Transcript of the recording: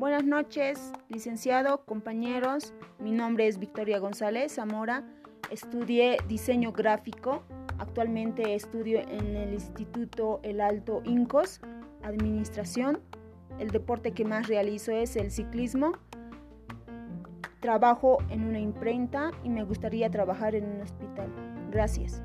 buenas noches, licenciado, compañeros. Mi nombre es Victoria González Zamora. Estudié diseño gráfico. Actualmente estudio en el Instituto El Alto Incos, Administración. El deporte que más realizo es el ciclismo. Trabajo en una imprenta y me gustaría trabajar en un hospital. Gracias.